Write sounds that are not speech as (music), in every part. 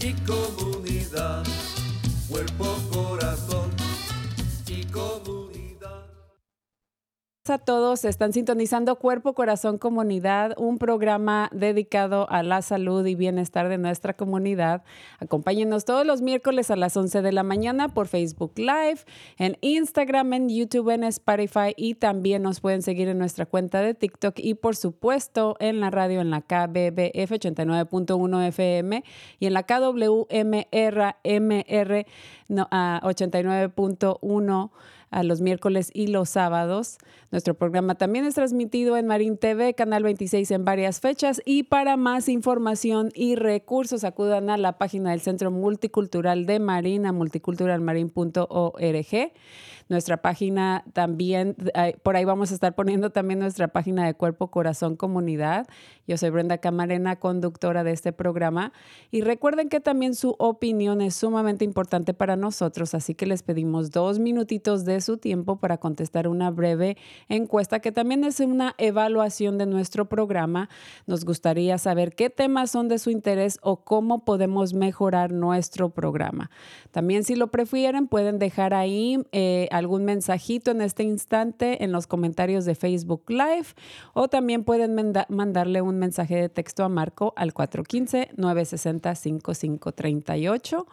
Y comunidad. Cuerpo, corazón a todos. Están sintonizando Cuerpo, Corazón, Comunidad, un programa dedicado a la salud y bienestar de nuestra comunidad. Acompáñenos todos los miércoles a las 11 de la mañana por Facebook Live, en Instagram, en YouTube, en Spotify y también nos pueden seguir en nuestra cuenta de TikTok y por supuesto en la radio en la KBBF 89.1 FM y en la KWMR MR no, ah, 89.1 a los miércoles y los sábados. Nuestro programa también es transmitido en Marín TV, Canal 26 en varias fechas. Y para más información y recursos, acudan a la página del Centro Multicultural de Marina, multiculturalmarin.org. Nuestra página también, eh, por ahí vamos a estar poniendo también nuestra página de Cuerpo, Corazón, Comunidad. Yo soy Brenda Camarena, conductora de este programa. Y recuerden que también su opinión es sumamente importante para nosotros, así que les pedimos dos minutitos de su tiempo para contestar una breve encuesta que también es una evaluación de nuestro programa. Nos gustaría saber qué temas son de su interés o cómo podemos mejorar nuestro programa. También si lo prefieren pueden dejar ahí eh, algún mensajito en este instante en los comentarios de Facebook Live o también pueden manda- mandarle un mensaje de texto a Marco al 415-960-5538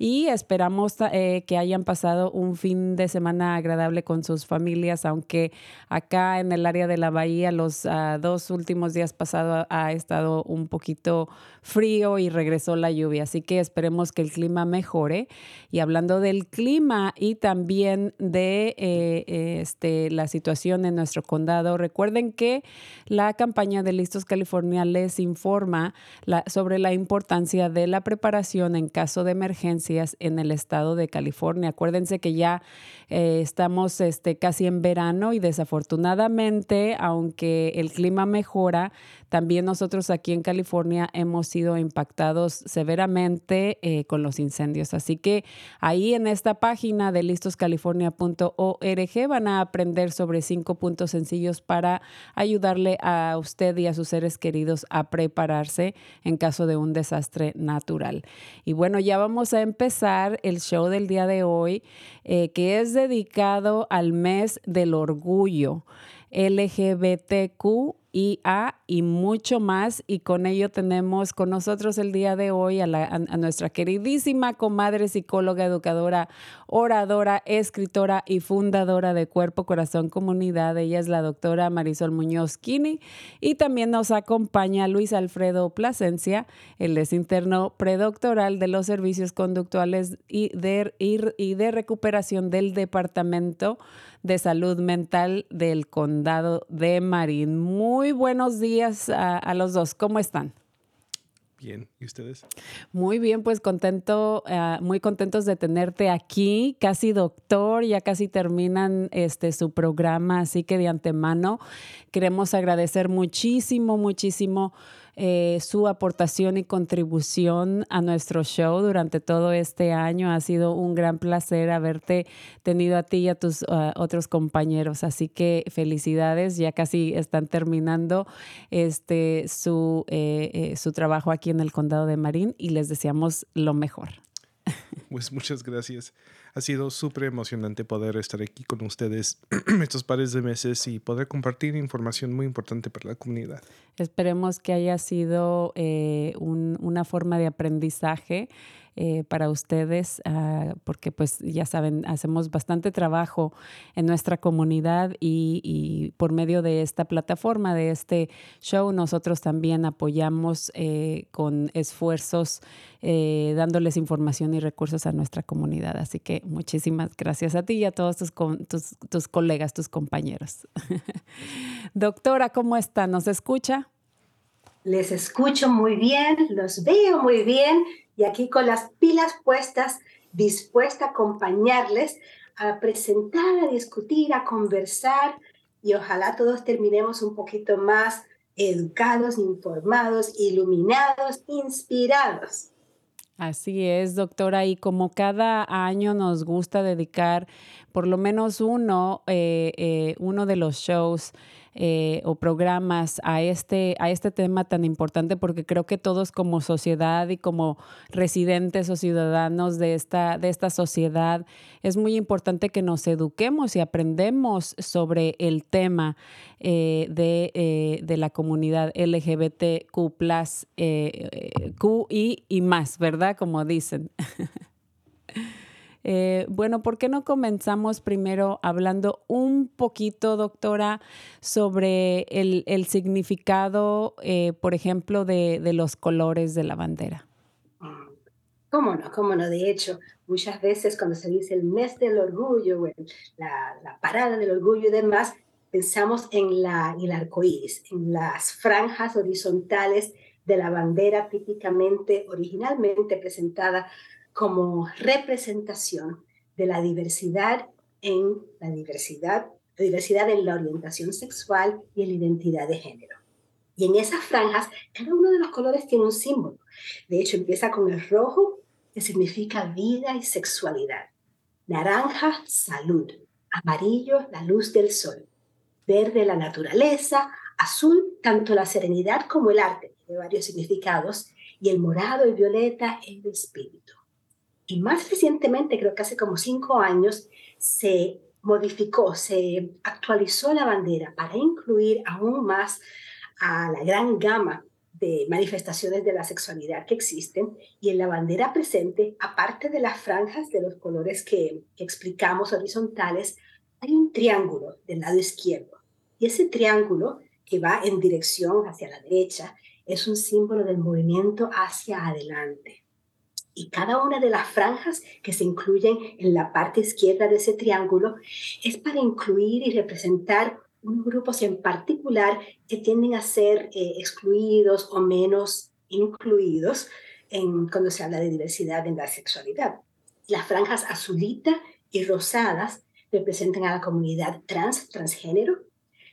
y esperamos eh, que hayan pasado un fin de semana agradable con sus familias, aunque acá en el área de la bahía los ah, dos últimos días pasados ha estado un poquito frío y regresó la lluvia, así que esperemos que el clima mejore. Y hablando del clima y también de eh, eh, este, la situación en nuestro condado, recuerden que la campaña de Listos California les informa sobre la importancia de la preparación en caso de emergencias en el estado de California. Acuérdense que ya eh, estamos este, casi en verano y desafortunadamente, aunque el clima mejora, también nosotros aquí en California hemos sido impactados severamente eh, con los incendios. Así que ahí en esta página de listoscalifornia.org van a aprender sobre cinco puntos sencillos para ayudarle a usted y a sus seres queridos a prepararse en caso de un desastre natural. Y bueno, ya vamos a empezar el show del día de hoy, eh, que es dedicado al mes del orgullo. LGBTQIA y mucho más. Y con ello tenemos con nosotros el día de hoy a, la- nuestra queridísima comadre psicóloga, educadora, oradora, escritora y fundadora de Cuerpo, Corazón, Comunidad. Ella es la doctora Marisol Muñoz Kini. Y también nos acompaña Luis Alfredo Plasencia. Él es interno predoctoral de los servicios conductuales y de recuperación del Departamento de Salud Mental del Condado de Marín. Muy buenos días a, los dos. ¿Cómo están? Bien, ¿y ustedes? Muy bien, pues contento, uh, muy contentos de tenerte aquí, casi doctor, ya casi terminan este su programa, así que de antemano queremos agradecer muchísimo, muchísimo eh, su aportación y contribución a nuestro show durante todo este año. Ha sido un gran placer haberte tenido a ti y a tus otros compañeros. Así que felicidades, ya casi están terminando este, su, eh, eh, su trabajo aquí en el condado de Marín y les deseamos lo mejor. Pues muchas gracias. Ha sido súper emocionante poder estar aquí con ustedes (clears throat) estos pares de meses y poder compartir información muy importante para la comunidad. Esperemos que haya sido eh, un, una forma de aprendizaje eh, para ustedes, uh, porque pues ya saben, hacemos bastante trabajo en nuestra comunidad y, por medio de esta plataforma, de este show, nosotros también apoyamos eh, con esfuerzos, dándoles información y recursos a nuestra comunidad. Así que muchísimas gracias a ti y a todos tus, tus, colegas, tus compañeros. (laughs) Doctora, ¿cómo está? ¿Nos escucha? Les escucho muy bien, los veo muy bien y aquí con las pilas puestas, dispuesta a acompañarles a presentar, a discutir, a conversar y ojalá todos terminemos un poquito más educados, informados, iluminados, inspirados. Así es, doctora. Y como cada año nos gusta dedicar por lo menos uno, eh, eh, uno de los shows eh, o programas a este, a este tema tan importante porque creo que todos como sociedad y como residentes o ciudadanos de esta, de esta sociedad es muy importante que nos eduquemos y aprendemos sobre el tema eh, de, eh, de, la comunidad LGBTQ, QI y más, ¿verdad? Como dicen. (laughs) Eh, bueno, ¿por qué no comenzamos primero hablando un poquito, doctora, sobre el, significado, eh, por ejemplo, de, los colores de la bandera? ¿Cómo no? ¿Cómo no? De hecho, muchas veces cuando se dice el mes del orgullo, la, parada del orgullo y demás, pensamos en, la, en el arco en las franjas horizontales de la bandera típicamente, originalmente presentada como representación de la diversidad en la diversidad, la diversidad en la orientación sexual y en la identidad de género. Y en esas franjas, cada uno de los colores tiene un símbolo. De hecho, empieza con el rojo, que significa vida y sexualidad. Naranja, salud. Amarillo, la luz del sol. Verde, la naturaleza. Azul, tanto la serenidad como el arte, tiene varios significados. Y el morado y violeta, el espíritu. Y más recientemente, creo que hace como cinco años, se modificó, se actualizó la bandera para incluir aún más a la gran gama de manifestaciones de la sexualidad que existen y en la bandera presente, aparte de las franjas de los colores que, explicamos horizontales, hay un triángulo del lado izquierdo. Y ese triángulo que va en dirección hacia la derecha es un símbolo del movimiento hacia adelante y cada una de las franjas que se incluyen en la parte izquierda de ese triángulo es para incluir y representar unos grupos en particular que tienden a ser eh, excluidos o menos incluidos en, cuando se habla de diversidad en la sexualidad. Las franjas azulita y rosadas representan a la comunidad trans, transgénero.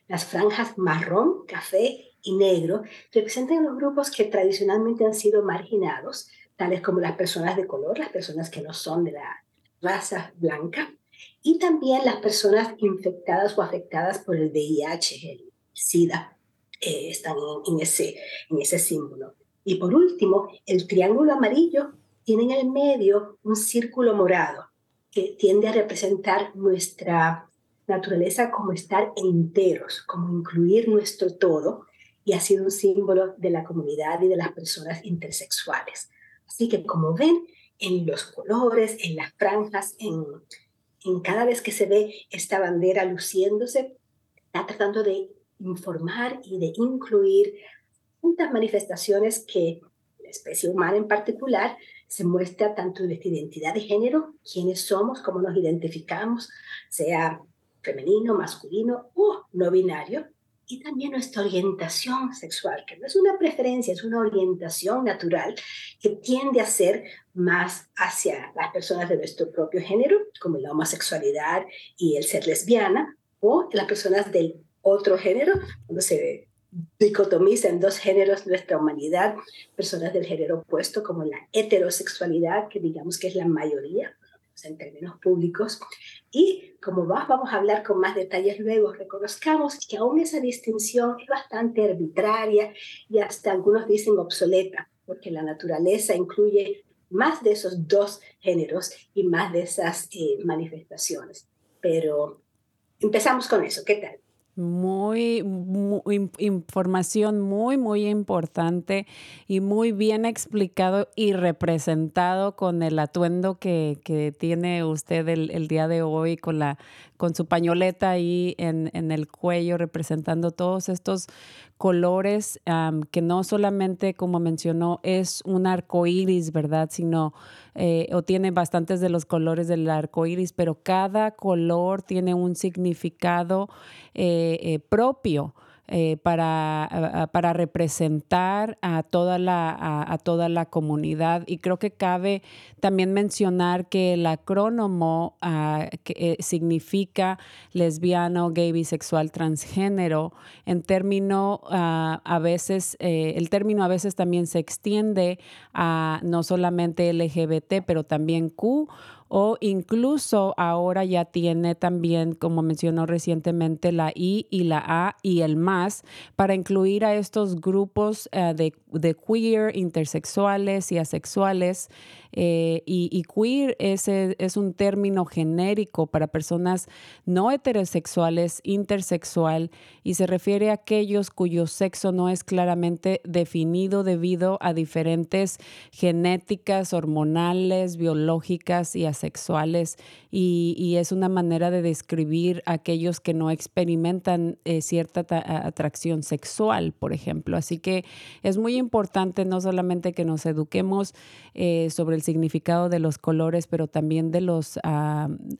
Las franjas marrón, café y negro representan a los grupos que tradicionalmente han sido marginados, tales como las personas de color, las personas que no son de la raza blanca, y también las personas infectadas o afectadas por el VIH, el SIDA, eh, están en, ese, en ese símbolo. Y por último, el triángulo amarillo tiene en el medio un círculo morado que tiende a representar nuestra naturaleza como estar enteros, como incluir nuestro todo, y ha sido un símbolo de la comunidad y de las personas intersexuales. Así que como ven, en los colores, en las franjas, en, en cada vez que se ve esta bandera luciéndose, está tratando de informar y de incluir muchas manifestaciones que la especie humana en particular se muestra tanto en nuestra identidad de género, quiénes somos, cómo nos identificamos, sea femenino, masculino o no binario, y también nuestra orientación sexual, que no es una preferencia, es una orientación natural que tiende a ser más hacia las personas de nuestro propio género, como la homosexualidad y el ser lesbiana, o las personas del otro género, cuando se dicotomiza en dos géneros nuestra humanidad, personas del género opuesto como la heterosexualidad, que digamos que es la mayoría en términos públicos. Y como más vamos a hablar con más detalles luego, reconozcamos que aún esa distinción es bastante arbitraria y hasta algunos dicen obsoleta, porque la naturaleza incluye más de esos dos géneros y más de esas eh, manifestaciones. Pero empezamos con eso, ¿qué tal? Muy, información muy, muy importante y muy bien explicado y representado con el atuendo que, que tiene usted el, el, día de hoy, con, la, con su pañoleta ahí en, en el cuello, representando todos estos colores que no solamente, como mencionó, es un arco iris, ¿verdad? Sino, eh, o tiene bastantes de los colores del arco iris, pero cada color tiene un significado eh, eh, propio. Eh, para, para, representar a toda, la, a, toda la comunidad. Y creo que cabe también mencionar que el acrónomo ah, que, eh, significa lesbiano, gay, bisexual, transgénero. En término, ah, a veces, eh, el término a veces también se extiende a no solamente LGBT, pero también Q o incluso ahora ya tiene también, como mencionó recientemente, la I y la A y el más para incluir a estos grupos eh, de, de, queer, intersexuales y asexuales eh, y, queer es, es, un término genérico para personas no heterosexuales, intersexual, y se refiere a aquellos cuyo sexo no es claramente definido debido a diferentes genéticas, hormonales, biológicas y asexuales. Y, es una manera de describir a aquellos que no experimentan eh, cierta atracción sexual, por ejemplo. Así que es muy importante no solamente que nos eduquemos eh, sobre el significado de los colores, pero también de los,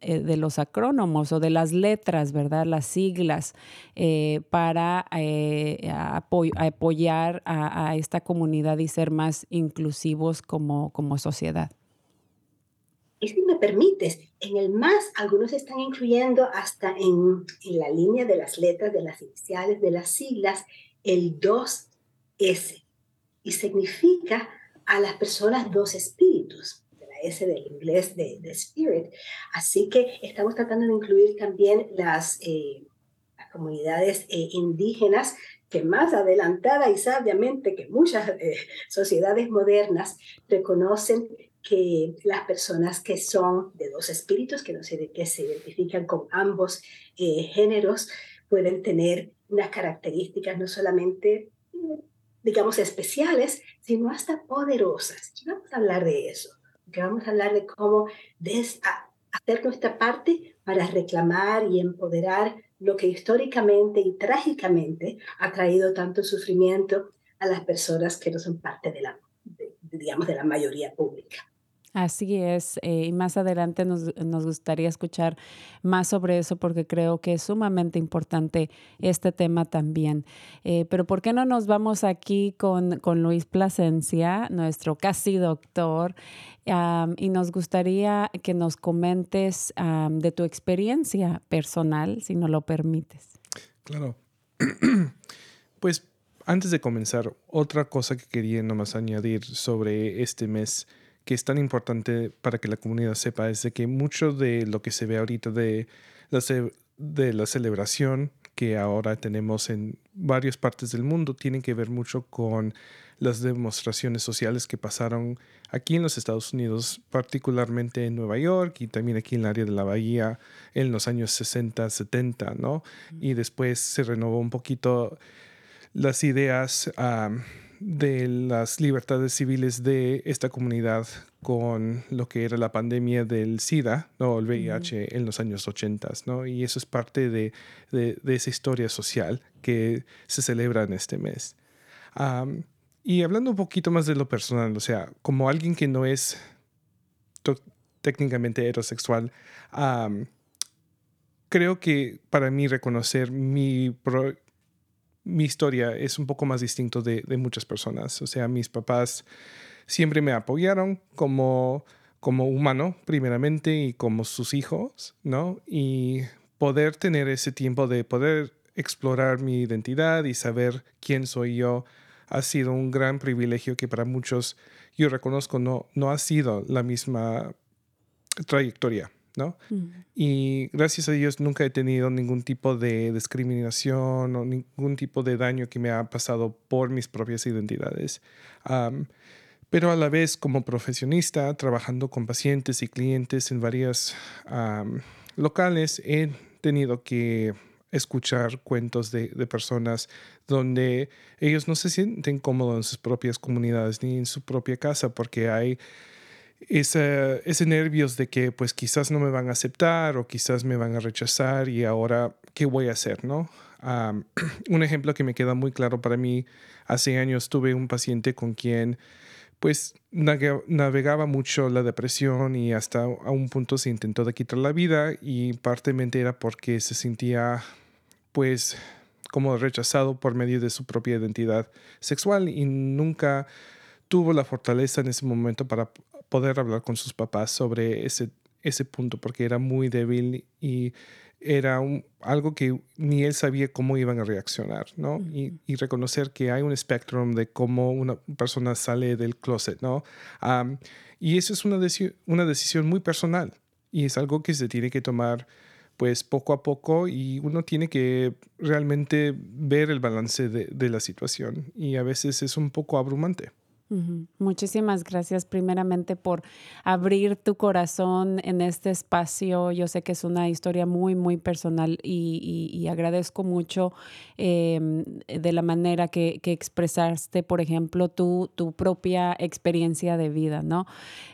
eh, de los acrónomos o de las letras, ¿verdad? Las siglas eh, para eh, apoyar a, esta comunidad y ser más inclusivos como, como sociedad. Y si me permites, en el más, algunos están incluyendo hasta en, en la línea de las letras, de las iniciales, de las siglas, el 2S. Y significa a las personas dos espíritus, de la S del inglés de, de spirit. Así que estamos tratando de incluir también las, eh, las comunidades eh, indígenas que más adelantada y sabiamente que muchas eh, sociedades modernas reconocen que las personas que son de dos espíritus, que, no se, que se identifican con ambos géneros, pueden tener unas características no solamente digamos, especiales, sino hasta poderosas. Y vamos a hablar de eso, que vamos a hablar de cómo hacer nuestra parte para reclamar y empoderar lo que históricamente y trágicamente ha traído tanto sufrimiento a las personas que no son parte de la, digamos, de la mayoría pública. Así es, eh, y más adelante nos, gustaría escuchar más sobre eso porque creo que es sumamente importante este tema también. Eh, pero ¿por qué no nos vamos aquí con, con Luis Plasencia, nuestro casi doctor, y nos gustaría que nos comentes de tu experiencia personal, si no lo permites. Claro. (clears throat) pues antes de comenzar, otra cosa que quería nomás añadir sobre este mes que es tan importante para que la comunidad sepa es de que mucho de lo que se ve ahorita de la, de la celebración que ahora tenemos en varias partes del mundo tiene que ver mucho con las demostraciones sociales que pasaron aquí en los Estados Unidos, particularmente en Nueva York y también aquí en el área de la Bahía en los años 60, 70, ¿no? Y después se renovó un poquito las ideas de las libertades civiles de esta comunidad con lo que era la pandemia del SIDA o el VIH en los años 80, ¿no? Y eso es parte de, de, esa historia social que se celebra en este mes. y hablando un poquito más de lo personal, o sea, como alguien que no es técnicamente heterosexual, creo que para mí reconocer mi, mi historia es un poco más distinto de, muchas personas. O sea, mis papás siempre me apoyaron como, como humano, primeramente, y como sus hijos, ¿no? Y poder tener ese tiempo de poder explorar mi identidad y saber quién soy yo ha sido un gran privilegio que para muchos yo reconozco no, no ha sido la misma trayectoria. ¿No? Y gracias a Dios nunca he tenido ningún tipo de discriminación o ningún tipo de daño que me ha pasado por mis propias identidades. pero a la vez como profesionista, trabajando con pacientes y clientes en varias locales, he tenido que escuchar cuentos de, de, personas donde ellos no se sienten cómodos en sus propias comunidades ni en su propia casa porque hay ese, ese nervios de que pues quizás no me van a aceptar o quizás me van a rechazar y ahora, ¿qué voy a hacer? ¿no? (clears throat) un ejemplo que me queda muy claro para mí, hace años tuve un paciente con quien pues navegaba mucho la depresión y hasta a un punto se intentó de quitar la vida y partemente era porque se sentía pues como rechazado por medio de su propia identidad sexual y nunca tuvo la fortaleza en ese momento para poder hablar con sus papás sobre ese, ese punto porque era muy débil y era algo que ni él sabía cómo iban a reaccionar, ¿no? y, y, reconocer que hay un espectro de cómo una persona sale del closet, ¿no? y eso es una, una decisión muy personal y es algo que se tiene que tomar pues poco a poco y uno tiene que realmente ver el balance de, de la situación y a veces es un poco abrumante. Muchísimas gracias primeramente por abrir tu corazón en este espacio. Yo sé que es una historia muy, muy personal y, agradezco mucho em, de la manera que, expresaste, por ejemplo, tu, tu, propia experiencia de vida, ¿no?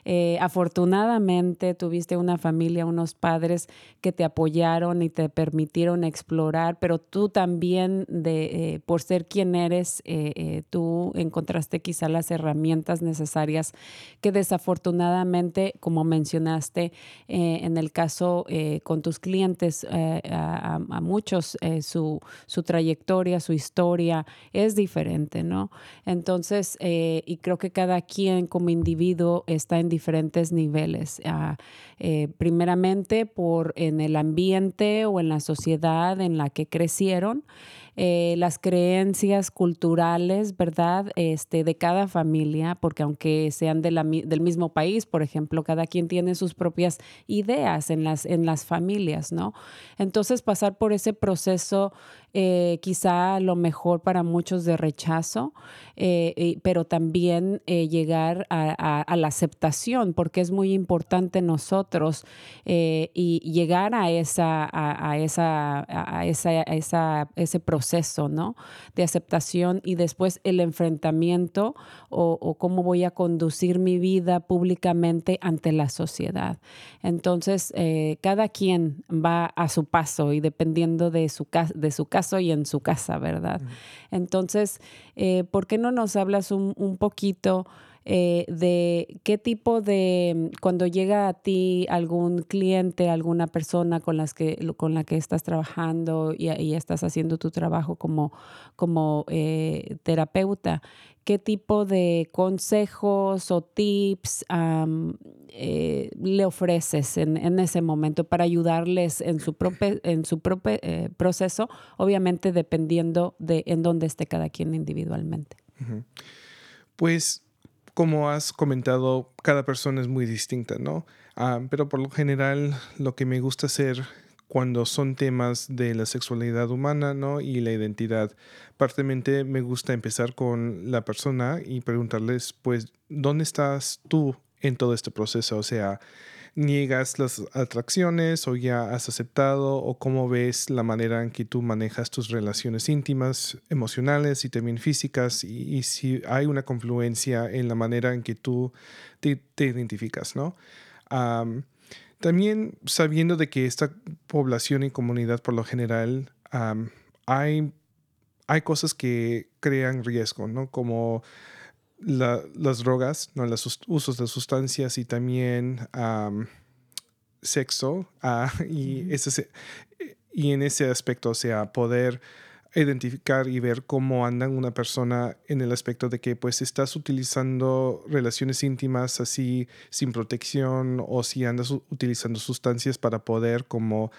Eh, afortunadamente tuviste una familia, unos padres que te apoyaron y te permitieron explorar, pero tú también, de, eh, por ser quien eres, eh, tú encontraste quizá las herramientas herramientas necesarias que desafortunadamente, como mencionaste eh, en el caso eh, con tus clientes, eh, a, muchos su, su, trayectoria, su historia es diferente, ¿no? Entonces, y creo que cada quien como individuo está en diferentes niveles. Ah, primeramente por en el ambiente o en la sociedad en la que crecieron. Eh, las creencias culturales, ¿verdad? Este, de cada familia, porque aunque sean del mismo país, por ejemplo, cada quien tiene sus propias ideas en las, en las familias, ¿no? Entonces, pasar por ese proceso eh, quizá lo mejor para muchos de rechazo, eh, pero también eh, llegar a, la aceptación, porque es muy importante nosotros y llegar a, esa, a, esa, a, esa, ese proceso ¿no? de aceptación y después el enfrentamiento o, o cómo voy a conducir mi vida públicamente ante la sociedad. Entonces, cada quien va a su paso y dependiendo de su, de su casa, y en su casa, ¿verdad? Entonces, eh, ¿por qué no nos hablas un, poquito eh, de qué tipo de, cuando llega a ti algún cliente, alguna persona con, las que, con la que estás trabajando y, estás haciendo tu trabajo como, como eh, terapeuta, qué tipo de consejos o tips eh, le ofreces en, ese momento para ayudarles en su propio, en su propio proceso, obviamente dependiendo de en dónde esté cada quien individualmente. Pues como has comentado, cada persona es muy distinta, ¿no? Ah, pero por lo general lo que me gusta hacer cuando son temas de la sexualidad humana ¿no? y la identidad. Partemente me gusta empezar con la persona y preguntarles, pues, ¿dónde estás tú en todo este proceso? O sea, ¿niegas las atracciones o ya has aceptado o cómo ves la manera en que tú manejas tus relaciones íntimas, emocionales y también físicas y, si hay una confluencia en la manera en que tú te, identificas, ¿no? También sabiendo de que esta población y comunidad por lo general hay, hay cosas que crean riesgo, ¿no? Como las drogas, ¿no? los usos de sustancias y también sexo ah, (laughs) y, ese, y en ese aspecto, o sea, poder identificar y ver cómo andan una persona en el aspecto de que pues estás utilizando relaciones íntimas así sin protección o si andas utilizando sustancias para poder como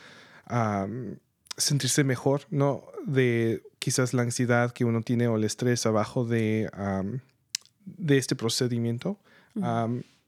sentirse mejor, ¿no? De quizás la ansiedad que uno tiene o el estrés abajo de, de este procedimiento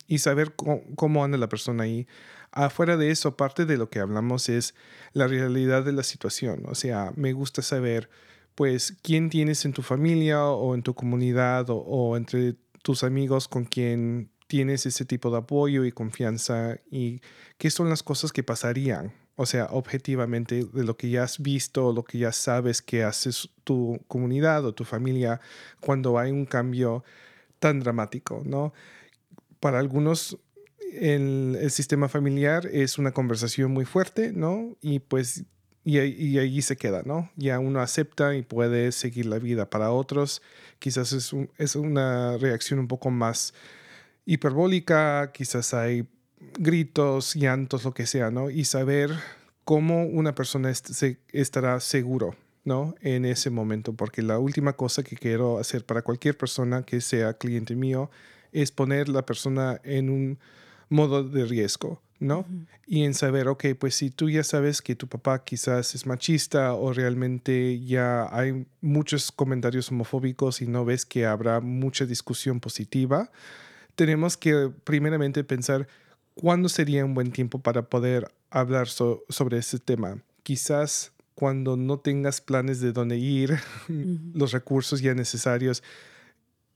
y saber cómo, cómo anda la persona ahí. Afuera de eso, parte de lo que hablamos es la realidad de la situación. O sea, me gusta saber, pues, quién tienes en tu familia o en tu comunidad o, entre tus amigos con quien tienes ese tipo de apoyo y confianza y qué son las cosas que pasarían. O sea, objetivamente de lo que ya has visto, lo que ya sabes que haces tu comunidad o tu familia cuando hay un cambio tan dramático, ¿no? Para algunos el, el, sistema familiar es una conversación muy fuerte, ¿no? Y pues, y, y, ahí se queda, ¿no? Ya uno acepta y puede seguir la vida. Para otros, quizás es una reacción un poco más hiperbólica, quizás hay gritos, llantos, lo que sea, ¿no? Y saber cómo una persona se, estará seguro, ¿no? En ese momento, porque la última cosa que quiero hacer para cualquier persona que sea cliente mío es poner la persona en un modo de riesgo, ¿no? Y en saber, ok, pues si tú ya sabes que tu papá quizás es machista o realmente ya hay muchos comentarios homofóbicos y no ves que habrá mucha discusión positiva, tenemos que primeramente pensar cuándo sería un buen tiempo para poder hablar sobre ese tema. Quizás cuando no tengas planes de dónde ir, (laughs) los recursos ya necesarios,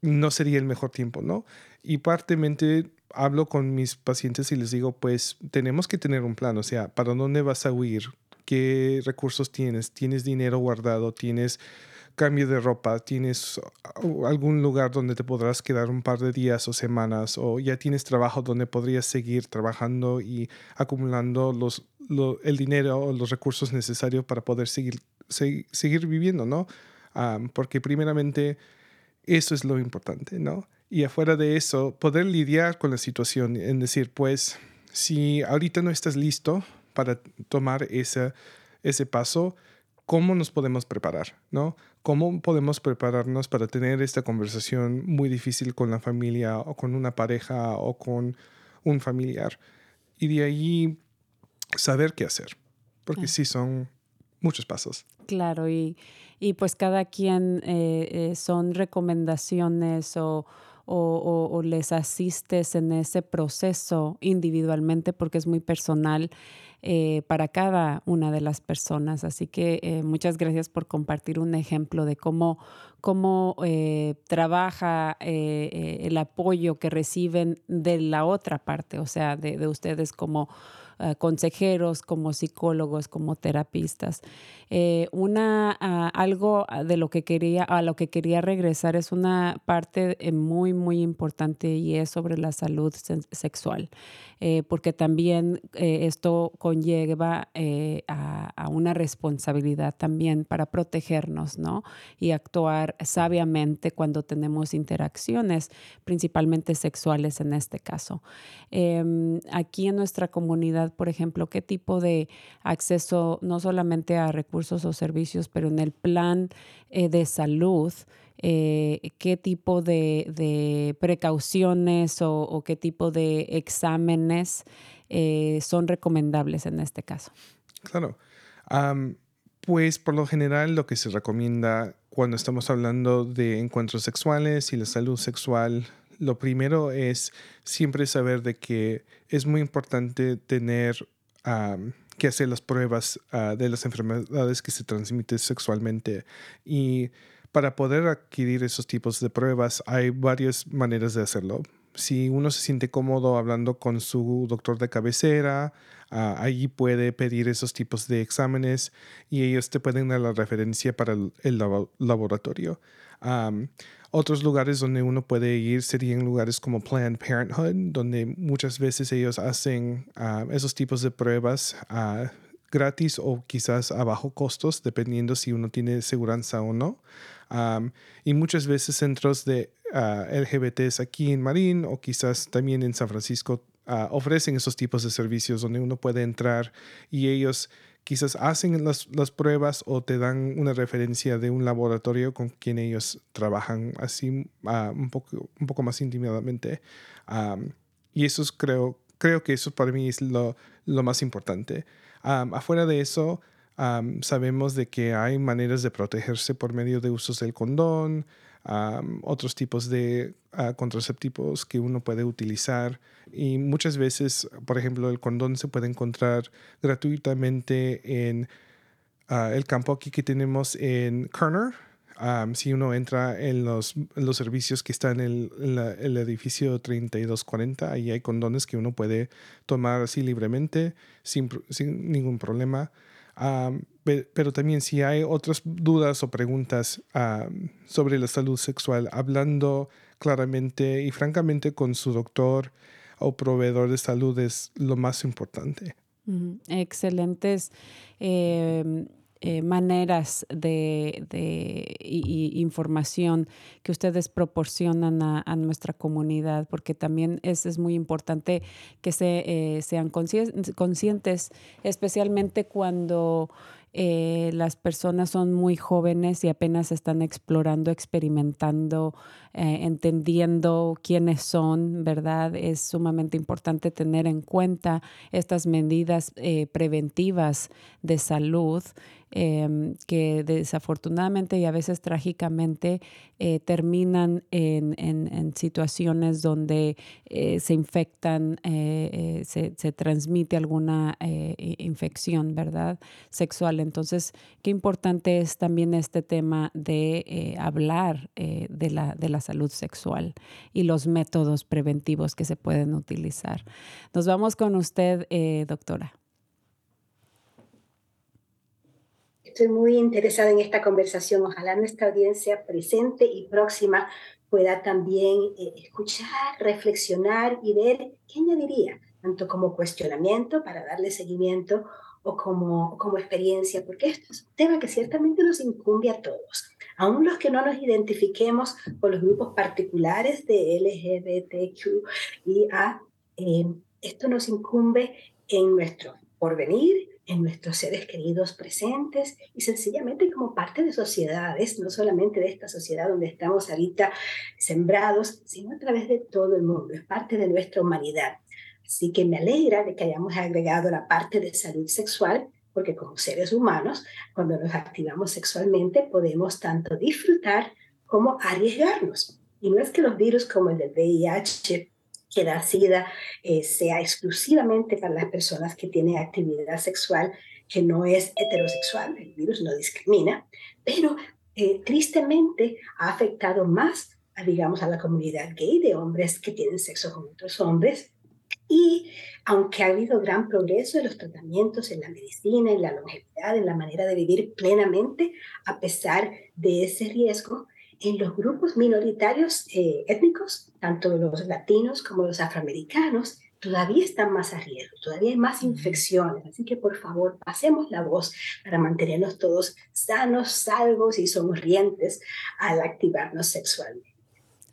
no sería el mejor tiempo, ¿no? Y partemente hablo con mis pacientes y les digo, pues tenemos que tener un plan, o sea, ¿para dónde vas a huir? ¿Qué recursos tienes? ¿Tienes dinero guardado? ¿Tienes cambio de ropa? ¿Tienes uh, algún lugar donde te podrás quedar un par de días o semanas? ¿O ya tienes trabajo donde podrías seguir trabajando y acumulando los, el dinero o los recursos necesarios para poder seguir, seguir viviendo, ¿no? Ah, porque primeramente eso es lo importante, ¿no? Y afuera de eso, poder lidiar con la situación, en decir, pues, si ahorita no estás listo para tomar ese, ese paso, ¿cómo nos podemos preparar? ¿no? ¿Cómo podemos prepararnos para tener esta conversación muy difícil con la familia o con una pareja o con un familiar? Y de ahí saber qué hacer, porque sí son muchos pasos. Claro, y, y pues cada quien eh, eh, son recomendaciones o o, les asistes en ese proceso individualmente porque es muy personal eh, para cada una de las personas. Así que eh, muchas gracias por compartir un ejemplo de cómo, cómo eh, trabaja el apoyo que reciben de la otra parte, o sea, de, de ustedes como eh, consejeros, como psicólogos, como terapistas. Eh, una, ah, algo de lo que quería, a lo que quería regresar es una parte eh, muy, muy importante y es sobre la salud sexual, porque también esto conlleva a, a, una responsabilidad también para protegernos, ¿no? Y actuar sabiamente cuando tenemos interacciones, principalmente sexuales en este caso. Em, aquí en nuestra comunidad por ejemplo, qué tipo de acceso no solamente a recursos o servicios, pero en el plan eh, de salud, eh, qué tipo de, precauciones o, qué tipo de exámenes eh, son recomendables en este caso. Claro. pues por lo general lo que se recomienda cuando estamos hablando de encuentros sexuales y la salud sexual lo primero es siempre saber de que es muy importante tener que hacer las pruebas ah, de las enfermedades que se transmiten sexualmente y para poder adquirir esos tipos de pruebas hay varias maneras de hacerlo. Si uno se siente cómodo hablando con su doctor de cabecera, uh, allí puede pedir esos tipos de exámenes y ellos te pueden dar la referencia para el, laboratorio. Otros lugares donde uno puede ir serían lugares como Planned Parenthood, donde muchas veces ellos hacen ah, esos tipos de pruebas ah, gratis o quizás a bajo costos, dependiendo si uno tiene seguridad o no. y muchas veces centros de uh, ah, LGBTs aquí en Marín o quizás también en San Francisco ofrecen esos tipos de servicios donde uno puede entrar y ellos quizás hacen las, las, pruebas o te dan una referencia de un laboratorio con quien ellos trabajan así uh, un, poco, un poco más intimidamente. Um, y eso es, creo, creo que eso para mí es lo, lo más importante. Um, afuera de eso, sabemos de que hay maneras de protegerse por medio de usos del condón, otros tipos de uh, contraceptivos que uno puede utilizar y muchas veces, por ejemplo, el condón se puede encontrar gratuitamente en uh, el campo aquí que tenemos en Kerner. si uno entra en los, los servicios que están en el, el, edificio 3240, ahí hay condones que uno puede tomar así libremente, sin, sin ningún problema pero también si hay otras dudas o preguntas sobre la salud sexual, hablando claramente y francamente con su doctor o proveedor de salud es lo más importante. Excelentes em, eh, maneras de, información que ustedes proporcionan a, nuestra comunidad, porque también es, es muy importante que se, eh, sean conscientes, especialmente cuando eh, las personas son muy jóvenes y apenas están explorando, experimentando, eh, entendiendo quiénes son, ¿verdad? Es sumamente importante tener en cuenta estas medidas eh, preventivas de salud Em, que desafortunadamente y a veces trágicamente terminan en, en, situaciones donde se infectan, se, se, transmite alguna infección, ¿verdad? Sexual. Entonces, qué importante es también este tema de hablar de, la, de la salud sexual y los métodos preventivos que se pueden utilizar. Nos vamos con usted, doctora. Estoy muy interesada en esta conversación. Ojalá nuestra audiencia presente y próxima pueda también eh, escuchar, reflexionar y ver qué añadiría, tanto como cuestionamiento para darle seguimiento o como, como experiencia, porque esto es un tema que ciertamente nos incumbe a todos. Aún los que no nos identifiquemos con los grupos particulares de LGBTQIA, eh, esto nos incumbe en nuestro porvenir, en nuestros seres queridos presentes y sencillamente como parte de sociedades, no solamente de esta sociedad donde estamos ahorita sembrados, sino a través de todo el mundo, es parte de nuestra humanidad. Así que me alegra de que hayamos agregado la parte de salud sexual, porque como seres humanos, cuando nos activamos sexualmente, podemos tanto disfrutar como arriesgarnos. Y no es que los virus como el del VIH que la SIDA eh, sea exclusivamente para las personas que tienen actividad sexual que no es heterosexual, el virus no discrimina, pero eh, tristemente ha afectado más, a, digamos, a la comunidad gay de hombres que tienen sexo con otros hombres. Y aunque ha habido gran progreso en los tratamientos, en la medicina, en la longevidad, en la manera de vivir plenamente, a pesar de ese riesgo, en los grupos minoritarios eh, étnicos, tanto los latinos como los afroamericanos, todavía están más a riesgo, todavía hay más infecciones. Así que por favor, pasemos la voz para mantenernos todos sanos, salvos y sonrientes al activarnos sexualmente.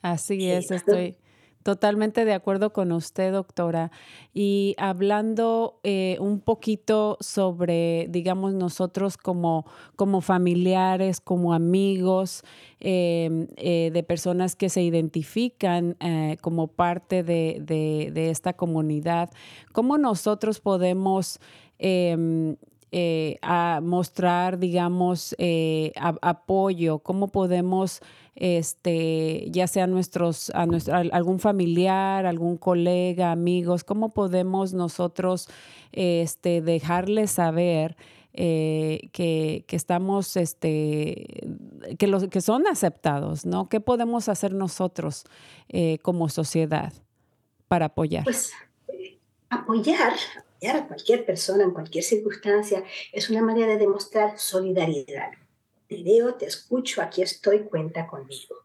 Así es, estoy, Totalmente de acuerdo con usted, doctora. Y hablando eh, un poquito sobre, digamos, nosotros como, como familiares, como amigos, em, eh, de personas que se identifican eh, como parte de, de, esta comunidad, ¿cómo nosotros podemos em, mostrar, digamos, apoyo? ¿Cómo podemos este, ya sea nuestros, a nuestro, algún familiar, algún colega, amigos, cómo podemos nosotros este, dejarles saber eh, que, que, estamos, este, que, los, que son aceptados, ¿no? ¿Qué podemos hacer nosotros eh, como sociedad para apoyar? Pues apoyar, apoyar a cualquier persona en cualquier circunstancia es una manera de demostrar solidaridad te veo, te escucho, aquí estoy, cuenta conmigo.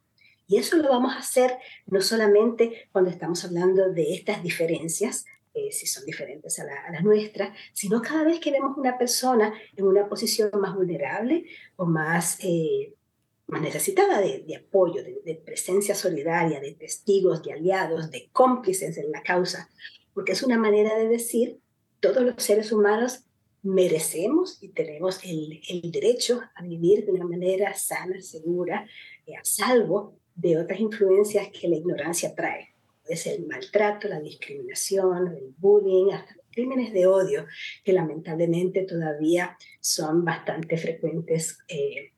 Y eso lo vamos a hacer no solamente cuando estamos hablando de estas diferencias, eh, si son diferentes a la, a nuestra, sino cada vez que vemos una persona en una posición más vulnerable o más, eh, más necesitada de, de apoyo, de, de, presencia solidaria, de testigos, de aliados, de cómplices en la causa. porque es una manera de decir, todos los seres humanos merecemos y tenemos el, el derecho a vivir de una manera sana, segura, y a salvo de otras influencias que la ignorancia trae. Es el maltrato, la discriminación, el bullying, hasta los crímenes de odio, que lamentablemente todavía son bastante frecuentes eh,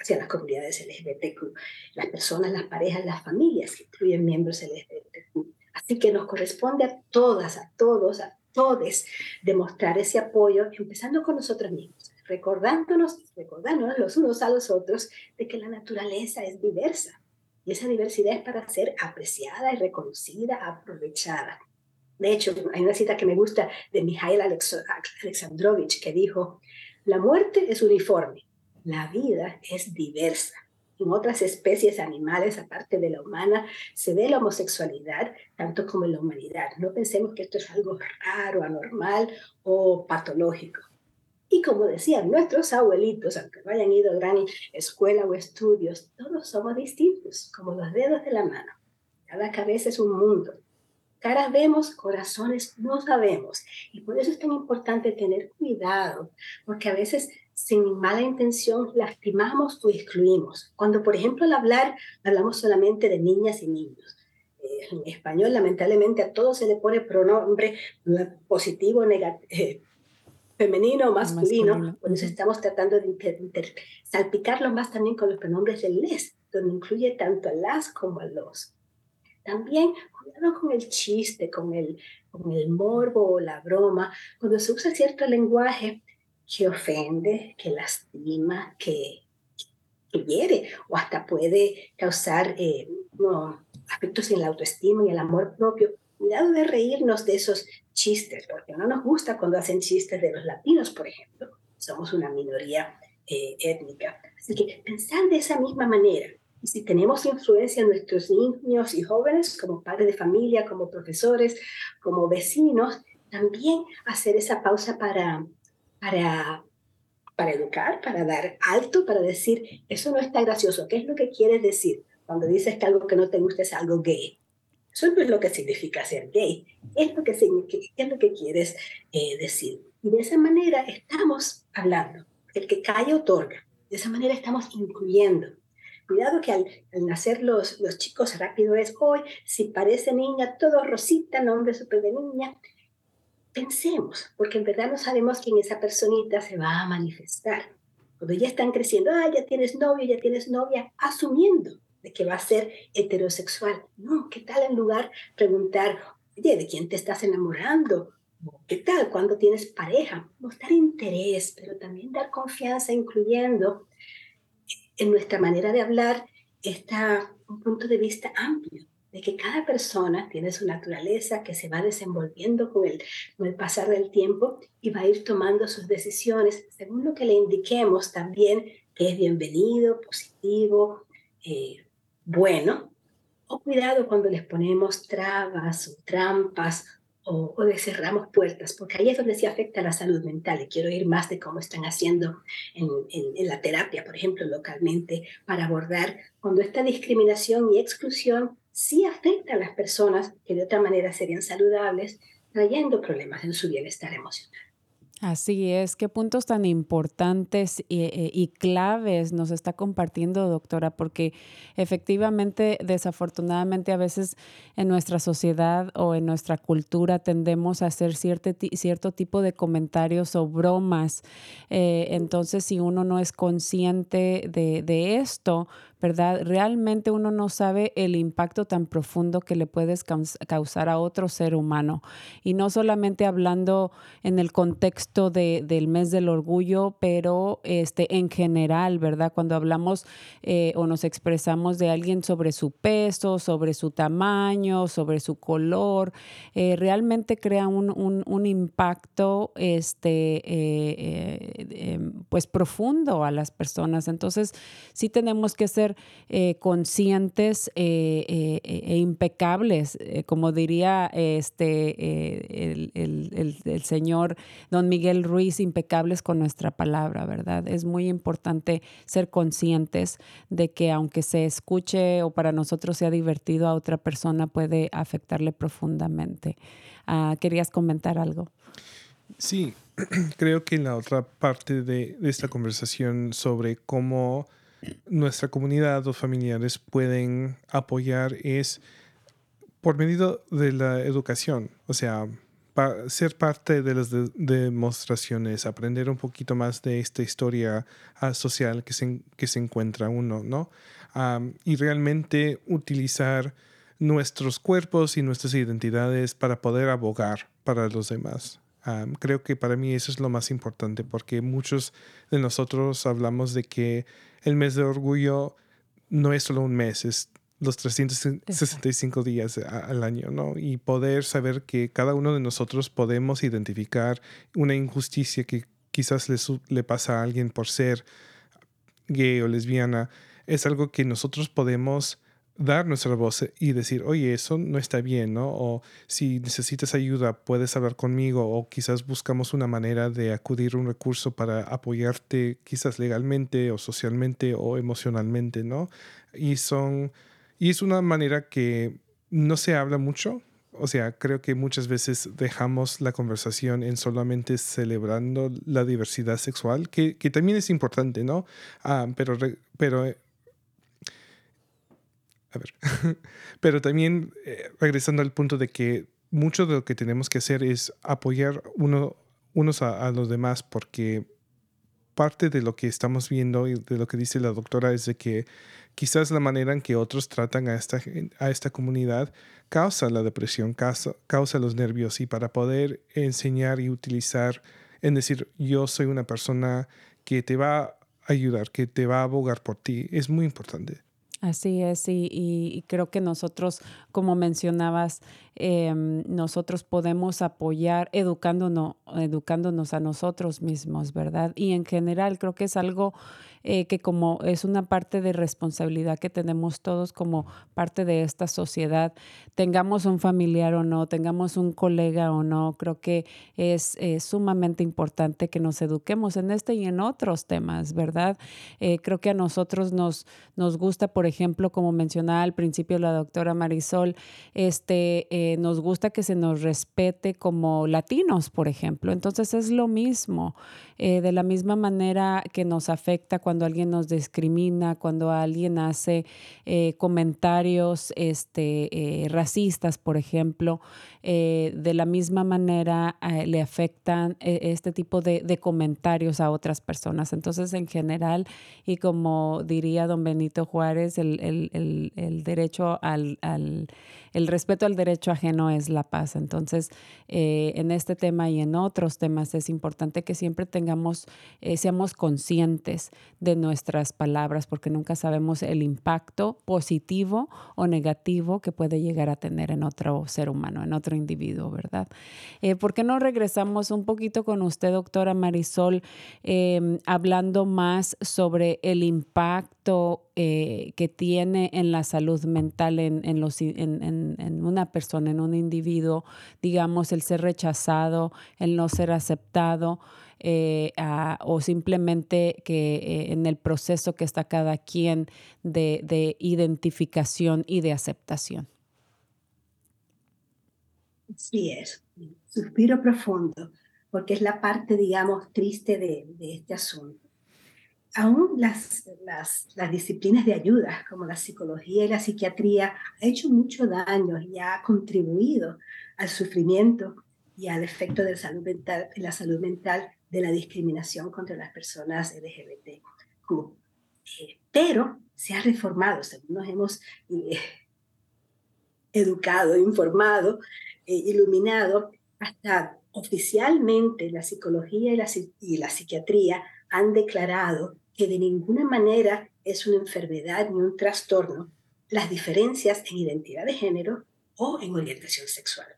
hacia las comunidades LGBTQ, las personas, las parejas, las familias que incluyen miembros LGBTQ. Así que nos corresponde a todas, a todos, a todos demostrar ese apoyo, empezando con nosotros mismos, recordándonos, recordándonos los unos a los otros de que la naturaleza es diversa y esa diversidad es para ser apreciada y reconocida, aprovechada. De hecho, hay una cita que me gusta de Mikhail Alexandrovich que dijo, la muerte es uniforme, la vida es diversa. En otras especies animales, aparte de la humana, se ve la homosexualidad tanto como en la humanidad. No pensemos que esto es algo raro, anormal o patológico. Y como decían nuestros abuelitos, aunque no hayan ido a gran escuela o estudios, todos somos distintos, como los dedos de la mano. Cada cabeza es un mundo. Caras vemos, corazones no sabemos. Y por eso es tan importante tener cuidado, porque a veces sin mala intención lastimamos o excluimos. Cuando, por ejemplo, al hablar, hablamos solamente de niñas y niños. Eh, en español, lamentablemente, a todo se le pone pronombre positivo, negativo, eh, femenino o masculino, por eso estamos tratando de salpicarlo más también con los pronombres del les, donde incluye tanto a las como a los. También cuidado con el chiste, con el, con el morbo o la broma, cuando se usa cierto lenguaje que ofende, que lastima, que, que hiere o hasta puede causar eh, aspectos en la autoestima y el amor propio. Cuidado de reírnos de esos chistes, porque no nos gusta cuando hacen chistes de los latinos, por ejemplo. Somos una minoría eh, étnica. Así que pensar de esa misma manera. Y si tenemos influencia en nuestros niños y jóvenes, como padres de familia, como profesores, como vecinos, también hacer esa pausa para, para, para educar, para dar alto, para decir, eso no está gracioso. ¿Qué es lo que quieres decir cuando dices que algo que no te gusta es algo gay? Eso no es lo que significa ser gay, es lo que, es lo que quieres eh, decir. Y de esa manera estamos hablando. El que cae otorga. De esa manera estamos incluyendo. Cuidado que al, nacer los, los chicos rápido es hoy, si parece niña, todo rosita, nombre súper de niña. Pensemos, porque en verdad no sabemos quién esa personita se va a manifestar. Cuando ya están creciendo, ah, ya tienes novio, ya tienes novia, asumiendo de que va a ser heterosexual. No, ¿qué tal en lugar preguntar, oye, ¿de quién te estás enamorando? ¿Qué tal cuando tienes pareja? Mostrar interés, pero también dar confianza, incluyendo en nuestra manera de hablar está un punto de vista amplio, de que cada persona tiene su naturaleza que se va desenvolviendo con el, con el pasar del tiempo y va a ir tomando sus decisiones. Según lo que le indiquemos también que es bienvenido, positivo, eh, bueno, o cuidado cuando les ponemos trabas o trampas o, o les cerramos puertas, porque ahí es donde se afecta la salud mental. Y quiero oír más de cómo están haciendo en, en, la terapia, por ejemplo, localmente, para abordar cuando esta discriminación y exclusión sí afecta a las personas que de otra manera serían saludables, trayendo problemas en su bienestar emocional. Así es, qué puntos tan importantes y, y, claves nos está compartiendo, doctora, porque efectivamente, desafortunadamente, a veces en nuestra sociedad o en nuestra cultura tendemos a hacer cierto, cierto tipo de comentarios o bromas. Eh, entonces, si uno no es consciente de, de esto, ¿verdad? Realmente uno no sabe el impacto tan profundo que le puedes causar a otro ser humano. Y no solamente hablando en el contexto de, del mes del orgullo, pero este, en general, ¿verdad? Cuando hablamos eh, o nos expresamos de alguien sobre su peso, sobre su tamaño, sobre su color, eh, realmente crea un, un, impacto este, eh, em, pues profundo a las personas. Entonces, sí tenemos que ser eh, conscientes eh, eh, e impecables, como diría este, el, el, el, señor don Miguel Ruiz, impecables con nuestra palabra, ¿verdad? Es muy importante ser conscientes de que aunque se escuche o para nosotros sea divertido, a otra persona puede afectarle profundamente. Ah, ¿Querías comentar algo? Sí, (clears throat) creo que la otra parte de, de esta conversación sobre cómo nuestra comunidad o familiares pueden apoyar es por medio de la educación, o sea, ser parte de las demostraciones, aprender un poquito más de esta historia ah, social que se, que se encuentra uno, ¿no? y realmente utilizar nuestros cuerpos y nuestras identidades para poder abogar para los demás. Creo que para mí eso es lo más importante porque muchos de nosotros hablamos de que el mes de orgullo no es solo un mes, es los 365 días al año, ¿no? Y poder saber que cada uno de nosotros podemos identificar una injusticia que quizás le, le pasa a alguien por ser gay o lesbiana, es algo que nosotros podemos dar nuestra voz y decir, oye, eso no está bien, ¿no? O si necesitas ayuda, puedes hablar conmigo o quizás buscamos una manera de acudir a un recurso para apoyarte quizás legalmente o socialmente o emocionalmente, ¿no? Y son y es una manera que no se habla mucho. O sea, creo que muchas veces dejamos la conversación en solamente celebrando la diversidad sexual, que, también es importante, ¿no? Ah, pero, pero eh, a ver, (laughs) pero también eh, regresando al punto de que mucho de lo que tenemos que hacer es apoyar uno, unos a, a, los demás porque parte de lo que estamos viendo y de lo que dice la doctora es de que quizás la manera en que otros tratan a esta, a esta comunidad causa la depresión, causa, causa los nervios y para poder enseñar y utilizar en decir yo soy una persona que te va a ayudar, que te va a abogar por ti, es muy importante. Así es, y, y, creo que nosotros, como mencionabas, em, nosotros podemos apoyar educándonos, educándonos a nosotros mismos, ¿verdad? Y en general creo que es algo eh, que como es una parte de responsabilidad que tenemos todos como parte de esta sociedad, tengamos un familiar o no, tengamos un colega o no, creo que es sumamente importante que nos eduquemos en este y en otros temas, ¿verdad? Eh, creo que a nosotros nos, nos gusta, por ejemplo, como mencionaba al principio la doctora Marisol, este, eh, nos gusta que se nos respete como latinos, por ejemplo. Entonces es lo mismo, de la misma manera que nos afecta cuando cuando alguien nos discrimina, cuando alguien hace eh, comentarios este, eh, racistas, por ejemplo, eh, de la misma manera le afectan este tipo de, comentarios a otras personas. Entonces, en general, y como diría don Benito Juárez, el, derecho al, el respeto al derecho ajeno es la paz. Entonces, en este tema y en otros temas es importante que siempre tengamos, seamos conscientes de nuestras palabras porque nunca sabemos el impacto positivo o negativo que puede llegar a tener en otro ser humano, en otro individuo, ¿verdad? Eh, ¿Por qué no regresamos un poquito con usted, doctora Marisol, em, hablando más sobre el impacto eh, que tiene en la salud mental en, los, en, una persona, en un individuo, digamos, el ser rechazado, el no ser aceptado? Eh, o simplemente que en el proceso que está cada quien de, identificación y de aceptación. Sí es, suspiro profundo, porque es la parte, digamos, triste de, este asunto. Aún las, las, las, disciplinas de ayuda, como la psicología y la psiquiatría, ha hecho mucho daño y ha contribuido al sufrimiento y al efecto de salud mental, la salud mental de la discriminación contra las personas LGBT. Eh, pero se ha reformado, según nos hemos eh, educado, informado, eh, iluminado, hasta oficialmente la psicología y la, y la psiquiatría han declarado que de ninguna manera es una enfermedad ni un trastorno las diferencias en identidad de género o en orientación sexual.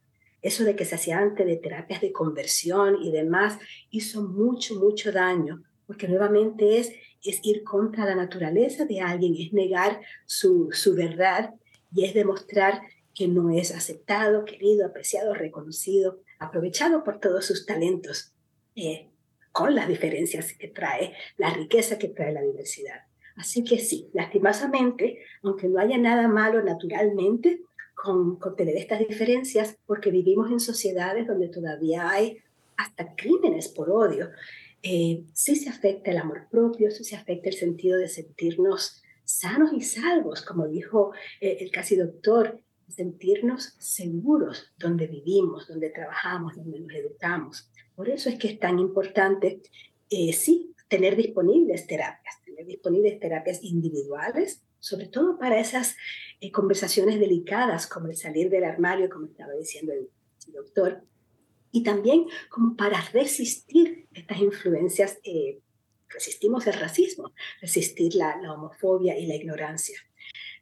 Eso de que se hacía antes de terapias de conversión y demás, hizo mucho, mucho daño, porque nuevamente es, es ir contra la naturaleza de alguien, es negar su, su verdad y es demostrar que no es aceptado, querido, apreciado, reconocido, aprovechado por todos sus talentos eh, con las diferencias que trae, la riqueza que trae la diversidad. Así que sí, lastimosamente, aunque no haya nada malo naturalmente con, con tener estas diferencias, porque vivimos en sociedades donde todavía hay hasta crímenes por odio, eh, sí se afecta el amor propio, sí se afecta el sentido de sentirnos sanos y salvos, como dijo eh, el casi doctor, sentirnos seguros donde vivimos, donde trabajamos, donde nos educamos. Por eso es que es tan importante, eh, sí, tener disponibles terapias, disponibles terapias individuales, sobre todo para esas eh, conversaciones delicadas como el salir del armario, como estaba diciendo el, doctor, y también como para resistir estas influencias, eh, resistimos el racismo, resistir la, homofobia y la ignorancia.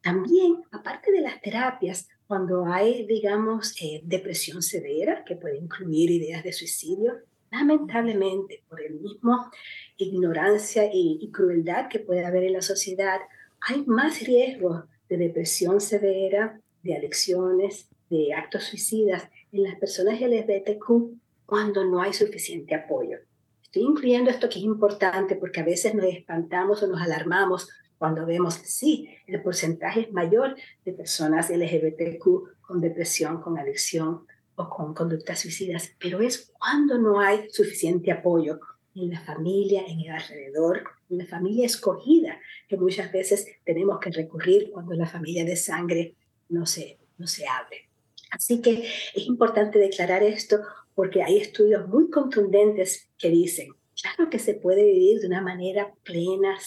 También, aparte de las terapias, cuando hay, digamos, eh, depresión severa, que puede incluir ideas de suicidio, lamentablemente, por el mismo ignorancia y, crueldad que puede haber en la sociedad, hay más riesgo de depresión severa, de adicciones, de actos suicidas en las personas LGBTQ cuando no hay suficiente apoyo. Estoy incluyendo esto que es importante porque a veces nos espantamos o nos alarmamos cuando vemos, sí, el porcentaje es mayor de personas LGBTQ con depresión, con adicción o con conductas suicidas, pero es cuando no hay suficiente apoyo en la familia, en el alrededor, en la familia escogida, que muchas veces tenemos que recurrir cuando la familia de sangre no se, no se abre. Así que es importante declarar esto porque hay estudios muy contundentes que dicen, claro que se puede vivir de una manera plena,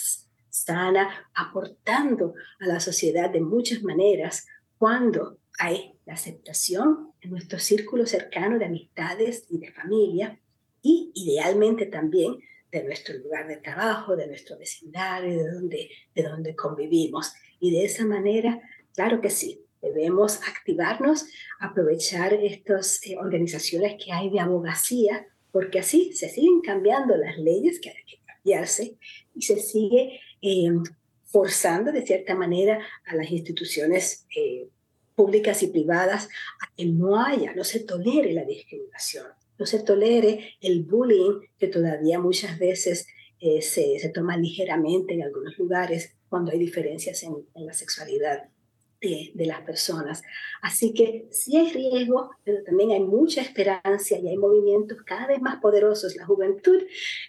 sana, aportando a la sociedad de muchas maneras cuando hay la aceptación en nuestro círculo cercano de amistades y de familia, y idealmente también de nuestro lugar de trabajo, de nuestro vecindario, de donde, de donde convivimos. Y de esa manera, claro que sí, debemos activarnos, aprovechar estas eh, organizaciones que hay de abogacía, porque así se siguen cambiando las leyes que hay que cambiarse y se sigue eh, forzando de cierta manera a las instituciones eh, públicas y privadas a que no haya, no se tolere la discriminación no se tolere el bullying que todavía muchas veces eh, se, se, toma ligeramente en algunos lugares cuando hay diferencias en, la sexualidad de, de, las personas. Así que sí hay riesgo, pero también hay mucha esperanza y hay movimientos cada vez más poderosos. La juventud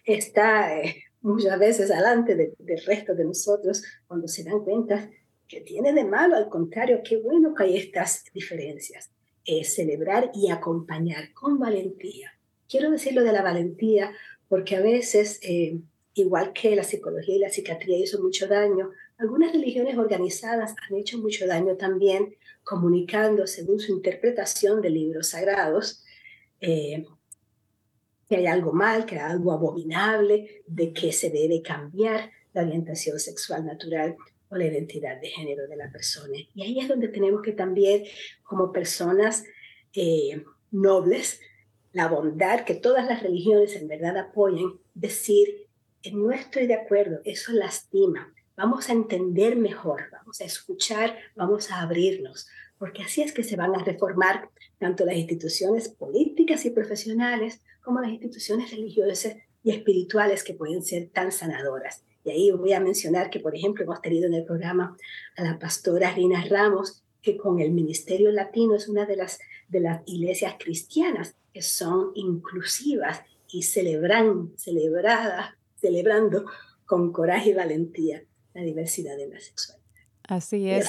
está eh, muchas veces adelante del resto de nosotros cuando se dan cuenta que tiene de malo, al contrario, qué bueno que hay estas diferencias. Eh, celebrar y acompañar con valentía. Quiero decirlo de la valentía porque a veces, eh, igual que la psicología y la psiquiatría hizo mucho daño, algunas religiones organizadas han hecho mucho daño también comunicando según su interpretación de libros sagrados. Eh, que hay algo mal, que hay algo abominable, de que se debe cambiar la orientación sexual natural o la identidad de género de la persona. Y ahí es donde tenemos que también, como personas eh, nobles, la bondad que todas las religiones en verdad apoyan, decir, no estoy de acuerdo, eso lastima, vamos a entender mejor, vamos a escuchar, vamos a abrirnos, porque así es que se van a reformar tanto las instituciones políticas y profesionales como las instituciones religiosas y espirituales que pueden ser tan sanadoras. Y ahí voy a mencionar que, por ejemplo, hemos tenido en el programa a la pastora Rina Ramos, que con el Ministerio Latino es una de las, de las iglesias cristianas que son inclusivas y celebran, celebradas, celebrando con coraje y valentía la diversidad de la sexualidad. Así es.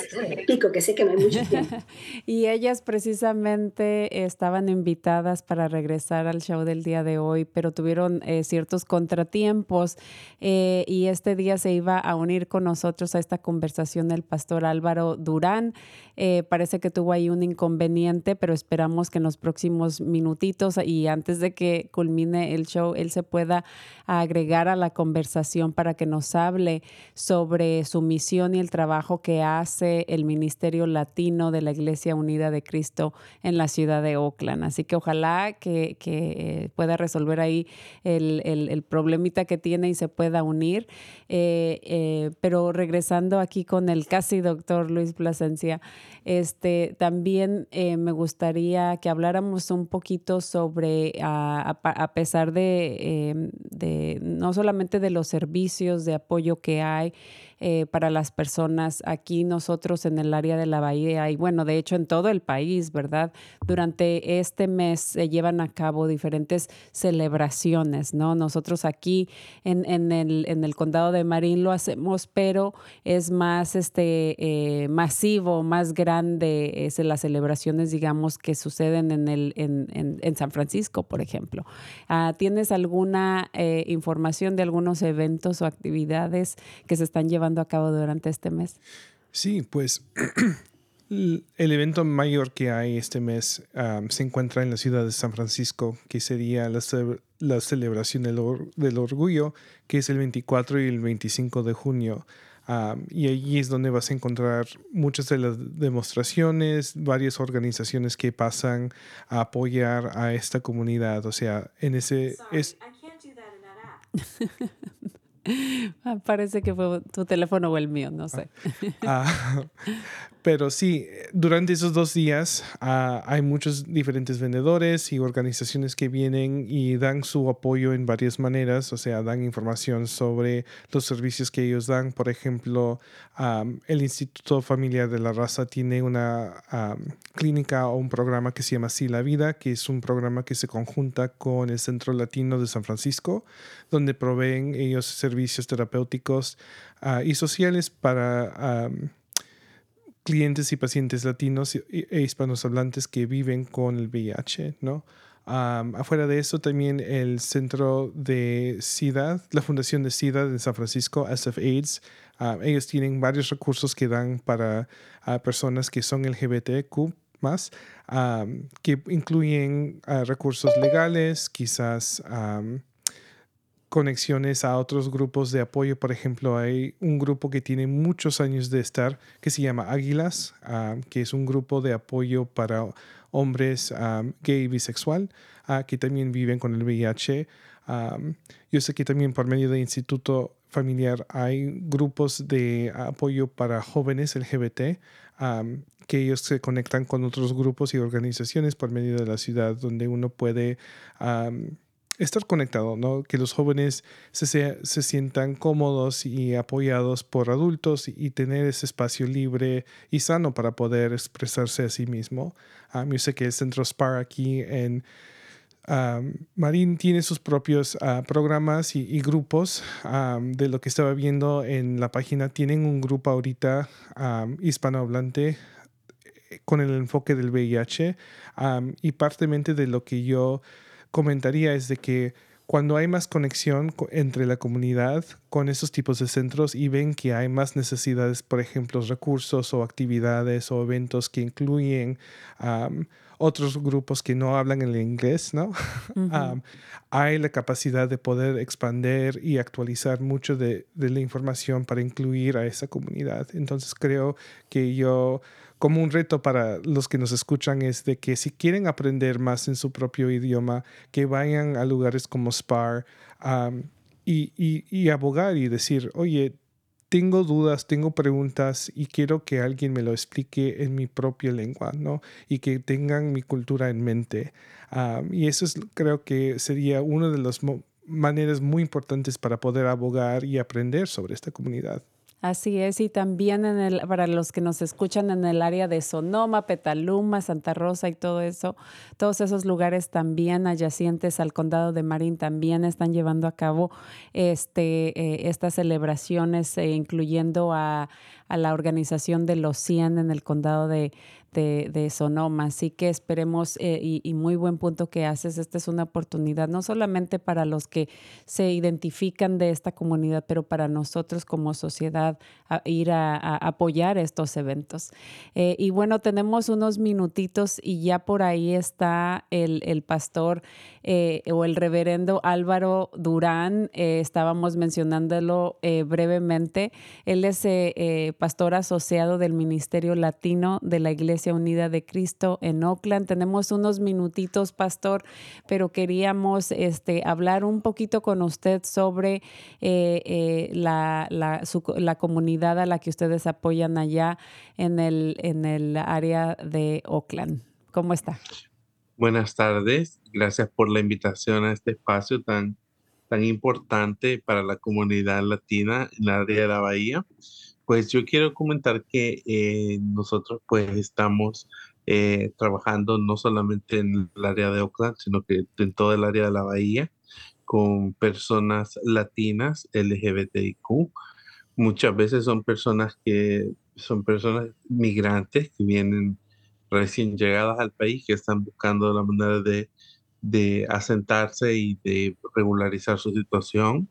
que sé que no hay mucho tiempo. (laughs) y ellas precisamente estaban invitadas para regresar al show del día de hoy, pero tuvieron eh, ciertos contratiempos eh, y este día se iba a unir con nosotros a esta conversación el pastor Álvaro Durán. Eh, parece que tuvo ahí un inconveniente, pero esperamos que en los próximos minutitos y antes de que culmine el show, él se pueda agregar a la conversación para que nos hable sobre su misión y el trabajo que que hace el Ministerio Latino de la Iglesia Unida de Cristo en la ciudad de Oakland. Así que ojalá que, que pueda resolver ahí el, el, problemita que tiene y se pueda unir. Eh, eh, pero regresando aquí con el casi doctor Luis Plasencia, este, también eh, me gustaría que habláramos un poquito sobre, a, a, pesar de, de no solamente de los servicios de apoyo que hay, eh, para las personas aquí nosotros en el área de la bahía y bueno, de hecho en todo el país, ¿verdad? Durante este mes se llevan a cabo diferentes celebraciones, ¿no? Nosotros aquí en, en, el, en el condado de Marín lo hacemos, pero es más este, eh, masivo, más grande es las celebraciones, digamos, que suceden en, el, en, en San Francisco, por ejemplo. Ah, ¿Tienes alguna eh, información de algunos eventos o actividades que se están llevando a cabo durante este mes? Sí, pues (clears throat) el evento mayor que hay este mes se encuentra en la ciudad de San Francisco, que sería la, la celebración del, del, orgullo, que es el 24 y el 25 de junio. y allí es donde vas a encontrar muchas de las demostraciones, varias organizaciones que pasan a apoyar a esta comunidad. O sea, en ese... es, Ah, (laughs) (laughs) parece que fue tu teléfono o el mío, no sé. Ah, (laughs) pero sí, durante esos dos días ah, hay muchos diferentes vendedores y organizaciones que vienen y dan su apoyo en varias maneras, o sea, dan información sobre los servicios que ellos dan. Por ejemplo, el Instituto Familiar de la Raza tiene una clínica o un programa que se llama Sí la Vida, que es un programa que se conjunta con el Centro Latino de San Francisco, donde proveen ellos servicios terapéuticos ah, y sociales para clientes y pacientes latinos e hispanos hablantes que viven con el VIH, ¿no? afuera de eso, también el Centro de SIDA, la Fundación de SIDA de San Francisco, SF AIDS, ellos tienen varios recursos que dan para personas que son LGBTQ más, que incluyen recursos legales, quizás conexiones a otros grupos de apoyo. Por ejemplo, hay un grupo que tiene muchos años de estar que se llama Águilas, que es un grupo de apoyo para hombres gay y bisexual que también viven con el VIH. yo sé que también por medio del Instituto Familiar hay grupos de apoyo para jóvenes LGBT que ellos se conectan con otros grupos y organizaciones por medio de la ciudad donde uno puede estar conectado, ¿no? Que los jóvenes se, se, sientan cómodos y apoyados por adultos y, tener ese espacio libre y sano para poder expresarse a sí mismo. yo sé que el Centro SPAR aquí en Marín tiene sus propios ah, programas y, grupos. de lo que estaba viendo en la página, tienen un grupo ahorita hispanohablante eh, con el enfoque del VIH y partemente de lo que yo comentaría es de que cuando hay más conexión entre la comunidad con esos tipos de centros y ven que hay más necesidades, por ejemplo, recursos o actividades o eventos que incluyen otros grupos que no hablan el inglés, ¿no? (laughs) hay la capacidad de poder expandir y actualizar mucho de, de la información para incluir a esa comunidad. Entonces creo que yo como un reto para los que nos escuchan es de que si quieren aprender más en su propio idioma, que vayan a lugares como SPAR y, abogar y decir, oye, tengo dudas, tengo preguntas y quiero que alguien me lo explique en mi propia lengua, ¿no? Y que tengan mi cultura en mente. y eso es, creo que sería una de las maneras muy importantes para poder abogar y aprender sobre esta comunidad. Así es, y también en el, para los que nos escuchan en el área de Sonoma, Petaluma, Santa Rosa y todo eso, todos esos lugares también adyacentes al condado de Marín también están llevando a cabo este, eh, estas celebraciones, eh, incluyendo a, a, la organización de los 100 en el condado de, de, Sonoma. Así que esperemos, eh, y, muy buen punto que haces, esta es una oportunidad no solamente para los que se identifican de esta comunidad, pero para nosotros como sociedad ir a, apoyar estos eventos. Eh, y bueno, tenemos unos minutitos y ya por ahí está el, el pastor eh, o el reverendo Álvaro Durán, estábamos mencionándolo brevemente. Él es pastor asociado del Ministerio Latino de la Iglesia Unida de Cristo en Oakland. Tenemos unos minutitos, pastor, pero queríamos este, hablar un poquito con usted sobre eh, eh, la, la, comunidad a la que ustedes apoyan allá en el, en el área de Oakland. ¿Cómo está? Buenas tardes. Gracias por la invitación a este espacio tan, tan importante para la comunidad latina en el área de la Bahía. Pues yo quiero comentar que eh, nosotros pues estamos eh, trabajando no solamente en el área de Oakland, sino que en todo el área de la bahía con personas latinas LGBTIQ. Muchas veces son personas que son personas migrantes que vienen recién llegadas al país, que están buscando la manera de, de asentarse y de regularizar su situación.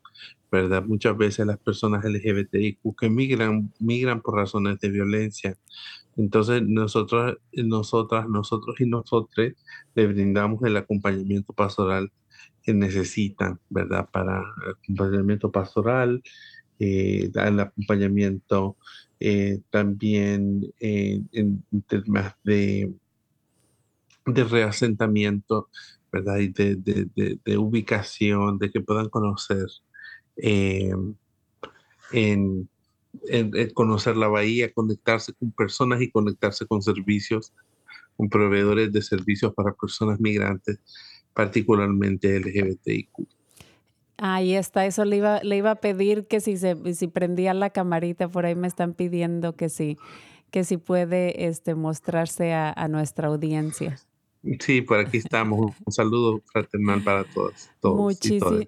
¿verdad? Muchas veces las personas LGBTIQ que migran, migran por razones de violencia. Entonces, nosotros, nosotras, nosotros y nosotros le brindamos el acompañamiento pastoral que necesitan, ¿verdad? Para acompañamiento pastoral, eh, el acompañamiento eh, también en temas de, de reasentamiento, ¿verdad? Y de, de, ubicación, de que puedan conocer eh, en, conocer la bahía, conectarse con personas y conectarse con servicios, con proveedores de servicios para personas migrantes, particularmente LGBTIQ. Ahí está, eso le iba, le iba a pedir que si se si prendía la camarita, por ahí me están pidiendo que sí, que si puede este, mostrarse a, a nuestra audiencia. Sí, por aquí estamos. Un saludo fraternal para todos.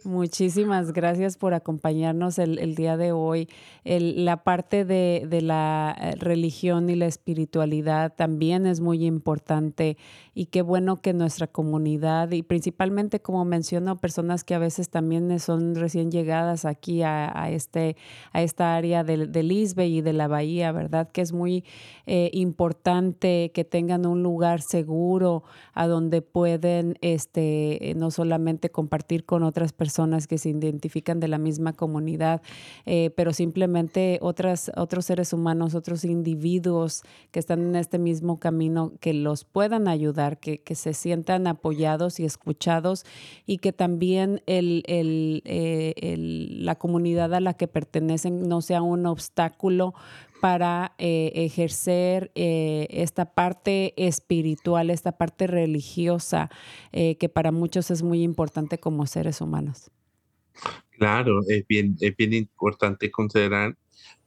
Muchísimas gracias por acompañarnos el, día de hoy. la parte de, la eh, religión y la espiritualidad también es muy importante y qué bueno que nuestra comunidad y principalmente, como menciono, personas que a veces también son recién llegadas aquí a, este, a esta área del, del Isbe y de la Bahía, ¿verdad? Que es muy eh, importante que tengan un lugar seguro a donde pueden este, eh, no solamente compartir con otras personas que se identifican de la misma comunidad, eh, pero simplemente otras, otros seres humanos, otros individuos que están en este mismo camino, que los puedan ayudar, que, que se sientan apoyados y escuchados y que también el, el, eh, el, la comunidad a la que pertenecen no sea un obstáculo para eh, ejercer eh, esta parte espiritual, esta parte religiosa, eh, que para muchos es muy importante como seres humanos. Claro, es bien, es bien importante considerar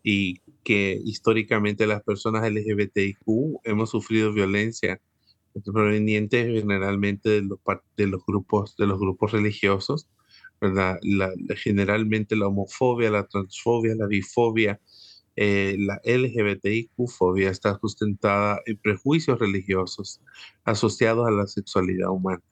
y que históricamente las personas LGBTIQ hemos sufrido violencia proveniente generalmente de los, de los grupos de los grupos religiosos, ¿verdad? generalmente la homofobia, la transfobia, la bifobia, eh, la LGBTIQ-fobia está sustentada en prejuicios religiosos asociados a la sexualidad humana.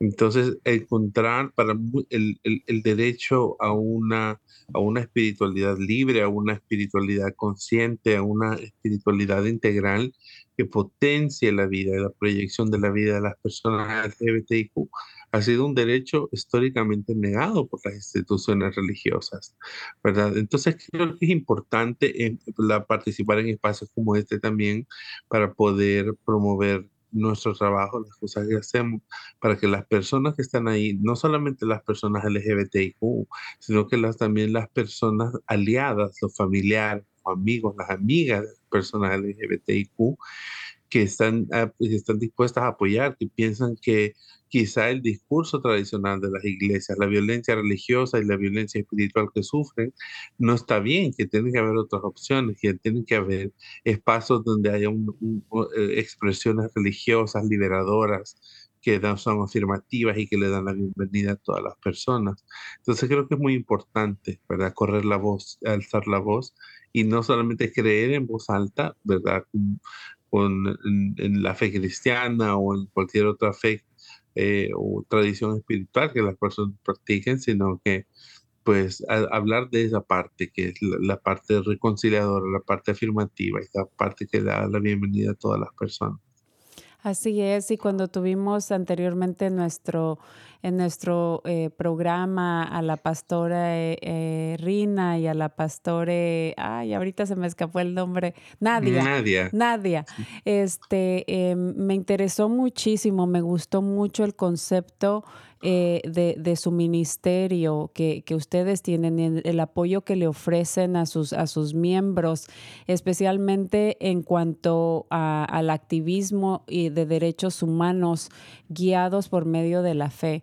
Entonces, encontrar para el, el, derecho a una, a una espiritualidad libre, a una espiritualidad consciente, a una espiritualidad integral que potencie la vida la proyección de la vida de las personas LGBTIQ ha sido un derecho históricamente negado por las instituciones religiosas, ¿verdad? Entonces creo que es importante en, la, participar en espacios como este también para poder promover nuestro trabajo, las cosas que hacemos, para que las personas que están ahí, no solamente las personas LGBTIQ, sino que las, también las personas aliadas, los familiares, los amigos, las amigas de personas LGBTIQ, que están, ah, pues, están dispuestas a apoyar, que piensan que quizá el discurso tradicional de las iglesias, la violencia religiosa y la violencia espiritual que sufren, no está bien, que tienen que haber otras opciones, que tienen que haber espacios donde haya eh, expresiones religiosas liberadoras que son afirmativas y que le dan la bienvenida a todas las personas. Entonces creo que es muy importante, ¿verdad? Correr la voz, alzar la voz y no solamente creer en voz alta, ¿verdad? En, la fe cristiana o en cualquier otra fe eh, o tradición espiritual que las personas practiquen, sino que pues hablar de esa parte, que es la, parte reconciliadora, la parte afirmativa, la parte que da la bienvenida a todas las personas. Así es, y cuando tuvimos anteriormente nuestro, en nuestro eh, programa a la pastora eh, eh, Rina y a la pastora, ay, ahorita se me escapó el nombre, Nadia. Nadia. Nadia. Este, em, me interesó muchísimo, me gustó mucho el concepto eh, de, su ministerio que, ustedes tienen, el, apoyo que le ofrecen a sus, a sus miembros, especialmente en cuanto al activismo y de derechos humanos guiados por medio de la fe.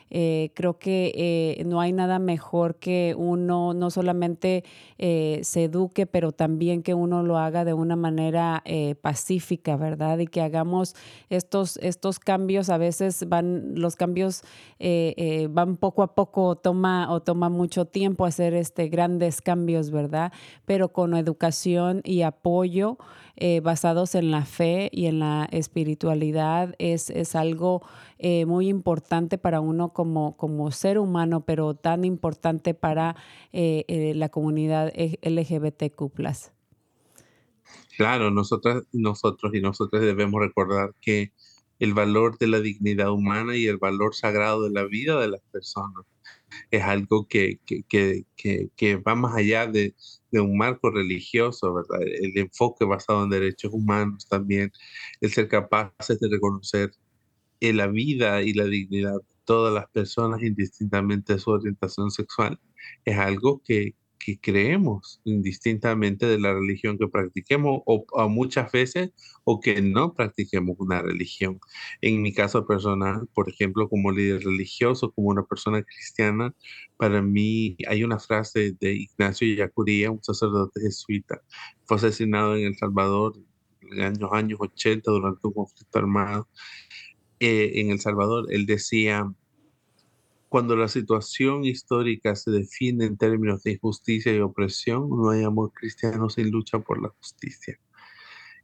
Eh, creo que eh, no hay nada mejor que uno no solamente eh, se eduque, pero también que uno lo haga de una manera pacífica, ¿verdad? Y que hagamos estos, estos cambios, a veces van, los cambios van poco a poco, toma o toma mucho tiempo hacer este, grandes cambios, ¿verdad? Pero con educación y apoyo. basados en la fe y en la espiritualidad es, es algo muy importante para uno como, como ser humano, pero tan importante para eh, eh, la comunidad LGBTQ. Claro, nosotras, nosotros y nosotras debemos recordar que el valor de la dignidad humana y el valor sagrado de la vida de las personas es algo que, que, que, que va más allá de, de, un marco religioso, ¿verdad? El enfoque basado en derechos humanos también, el ser capaces de reconocer en la vida y la dignidad todas las personas, indistintamente de su orientación sexual, es algo que, que creemos, indistintamente de la religión que practiquemos, o, muchas veces, o que no practiquemos una religión. En mi caso personal, por ejemplo, como líder religioso, como una persona cristiana, para mí hay una frase de Ignacio Yacuría, un sacerdote jesuita, fue asesinado en El Salvador en los años 80 durante un conflicto armado eh, en El Salvador, él decía, cuando la situación histórica se define en términos de injusticia y opresión, no hay amor cristiano sin lucha por la justicia.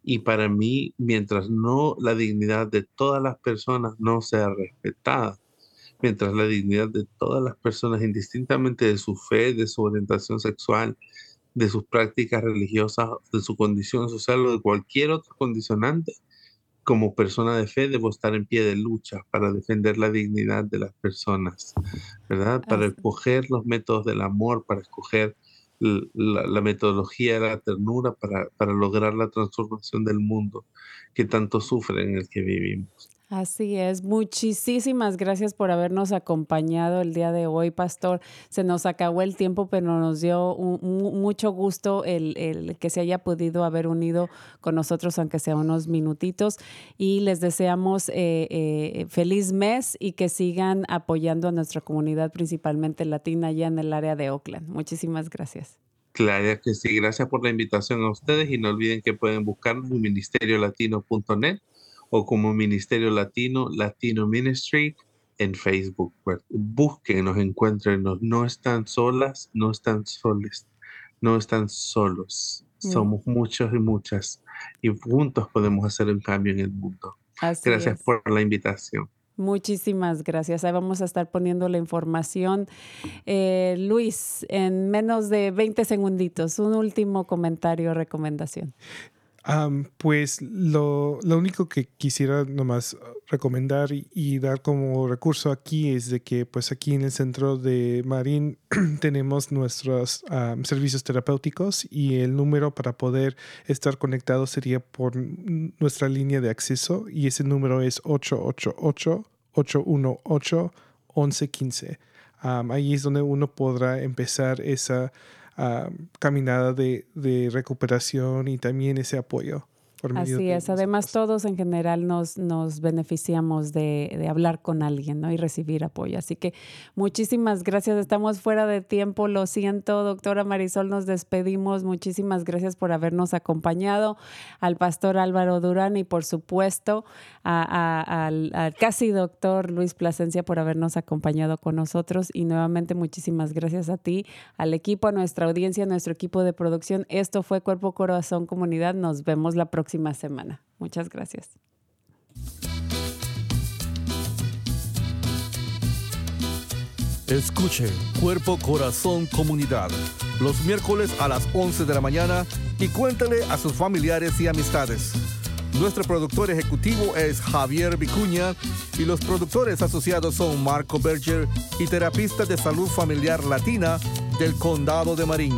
Y para mí, mientras no la dignidad de todas las personas no sea respetada, mientras la dignidad de todas las personas, indistintamente de su fe, de su orientación sexual, de sus prácticas religiosas, de su condición social o de cualquier otro condicionante, como persona de fe debo estar en pie de lucha para defender la dignidad de las personas, ¿verdad? Para escoger los métodos del amor, para escoger la, metodología de la ternura, para, para lograr la transformación del mundo que tanto sufre en el que vivimos. Así es. Muchísimas gracias por habernos acompañado el día de hoy, Pastor. Se nos acabó el tiempo, pero nos dio mucho gusto el, que se haya podido haber unido con nosotros, aunque sea unos minutitos. Y les deseamos eh, eh, feliz mes y que sigan apoyando a nuestra comunidad, principalmente latina, allá en el área de Oakland. Muchísimas gracias. Claro que sí. Gracias por la invitación a ustedes y no olviden que pueden buscarnos en ministeriolatino.net o como Ministerio Latino, Latino Ministry en Facebook. Búsquenos, encuéntrenos. No están solas, no están soles, no están solos. Mm. Somos muchos y muchas y juntos podemos hacer un cambio en el mundo. gracias por la invitación. Muchísimas gracias. Ahí vamos a estar poniendo la información. Eh, Luis, en menos de 20 segunditos, un último comentario o recomendación pues lo, único que quisiera nomás recomendar y, dar como recurso aquí es de que pues aquí en el centro de Marín (clears throat) tenemos nuestros servicios terapéuticos y el número para poder estar conectado sería por nuestra línea de acceso y ese número es 888-818-1115. ahí es donde uno podrá empezar esa caminada de, de recuperación y también ese apoyo. Así es. Además, todos en general nos, nos beneficiamos de, de, hablar con alguien ¿no? y recibir apoyo. Así que muchísimas gracias. Estamos fuera de tiempo. Lo siento, doctora Marisol. Nos despedimos. Muchísimas gracias por habernos acompañado. Al pastor Álvaro Durán y, por supuesto, al, al, casi doctor Luis Plasencia por habernos acompañado con nosotros. Y nuevamente, muchísimas gracias a ti, al equipo, a nuestra audiencia, a nuestro equipo de producción. Esto fue Cuerpo, Corazón, Comunidad. Nos vemos la próxima semana. Muchas gracias. Escuche Cuerpo, Corazón, Comunidad los miércoles a las 11 de la mañana y cuéntale a sus familiares y amistades. Nuestro productor ejecutivo es Javier Vicuña y los productores asociados son Marco Berger y terapista de salud familiar latina del Condado de Marín.